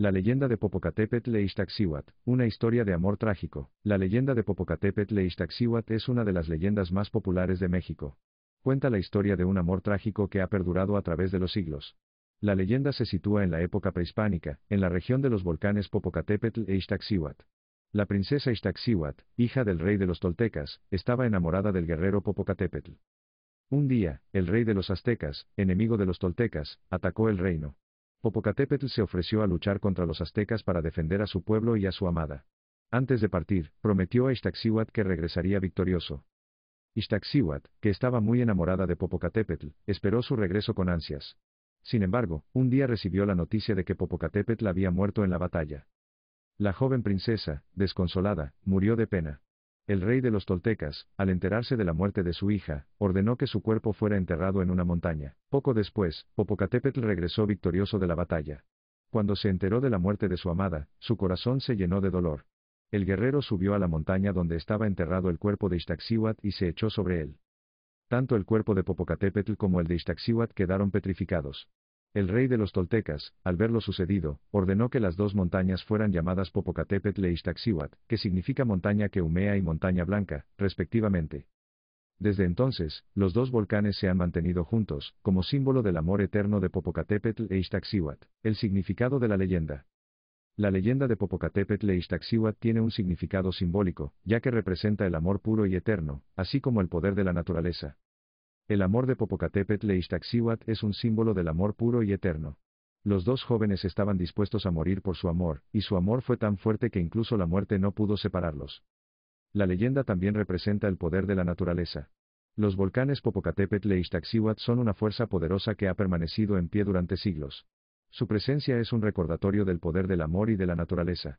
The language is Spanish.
La leyenda de Popocatépetl e Ixtaccíhuatl, una historia de amor trágico. La leyenda de Popocatépetl e Ixtaccíhuatl es una de las leyendas más populares de México. Cuenta la historia de un amor trágico que ha perdurado a través de los siglos. La leyenda se sitúa en la época prehispánica, en la región de los volcanes Popocatépetl e Ixtaccíhuatl. La princesa Ixtaccíhuatl, hija del rey de los toltecas, estaba enamorada del guerrero Popocatépetl. Un día, el rey de los aztecas, enemigo de los toltecas, atacó el reino. Popocatépetl se ofreció a luchar contra los aztecas para defender a su pueblo y a su amada. Antes de partir, prometió a Ixtaccíhuatl que regresaría victorioso. Ixtaccíhuatl, que estaba muy enamorada de Popocatépetl, esperó su regreso con ansias. Sin embargo, un día recibió la noticia de que Popocatépetl había muerto en la batalla. La joven princesa, desconsolada, murió de pena. El rey de los toltecas, al enterarse de la muerte de su hija, ordenó que su cuerpo fuera enterrado en una montaña. Poco después, Popocatépetl regresó victorioso de la batalla. Cuando se enteró de la muerte de su amada, su corazón se llenó de dolor. El guerrero subió a la montaña donde estaba enterrado el cuerpo de Ixtaccíhuatl y se echó sobre él. Tanto el cuerpo de Popocatépetl como el de Ixtaccíhuatl quedaron petrificados. El rey de los toltecas, al ver lo sucedido, ordenó que las dos montañas fueran llamadas Popocatépetl e Ixtaccíhuatl, que significa montaña que humea y montaña blanca, respectivamente. Desde entonces, los dos volcanes se han mantenido juntos, como símbolo del amor eterno de Popocatépetl e Ixtaccíhuatl. El significado de la leyenda. La leyenda de Popocatépetl e Ixtaccíhuatl tiene un significado simbólico, ya que representa el amor puro y eterno, así como el poder de la naturaleza. El amor de Popocatépetl e Ixtaccíhuatl es un símbolo del amor puro y eterno. Los dos jóvenes estaban dispuestos a morir por su amor, y su amor fue tan fuerte que incluso la muerte no pudo separarlos. La leyenda también representa el poder de la naturaleza. Los volcanes Popocatépetl e Ixtaccíhuatl son una fuerza poderosa que ha permanecido en pie durante siglos. Su presencia es un recordatorio del poder del amor y de la naturaleza.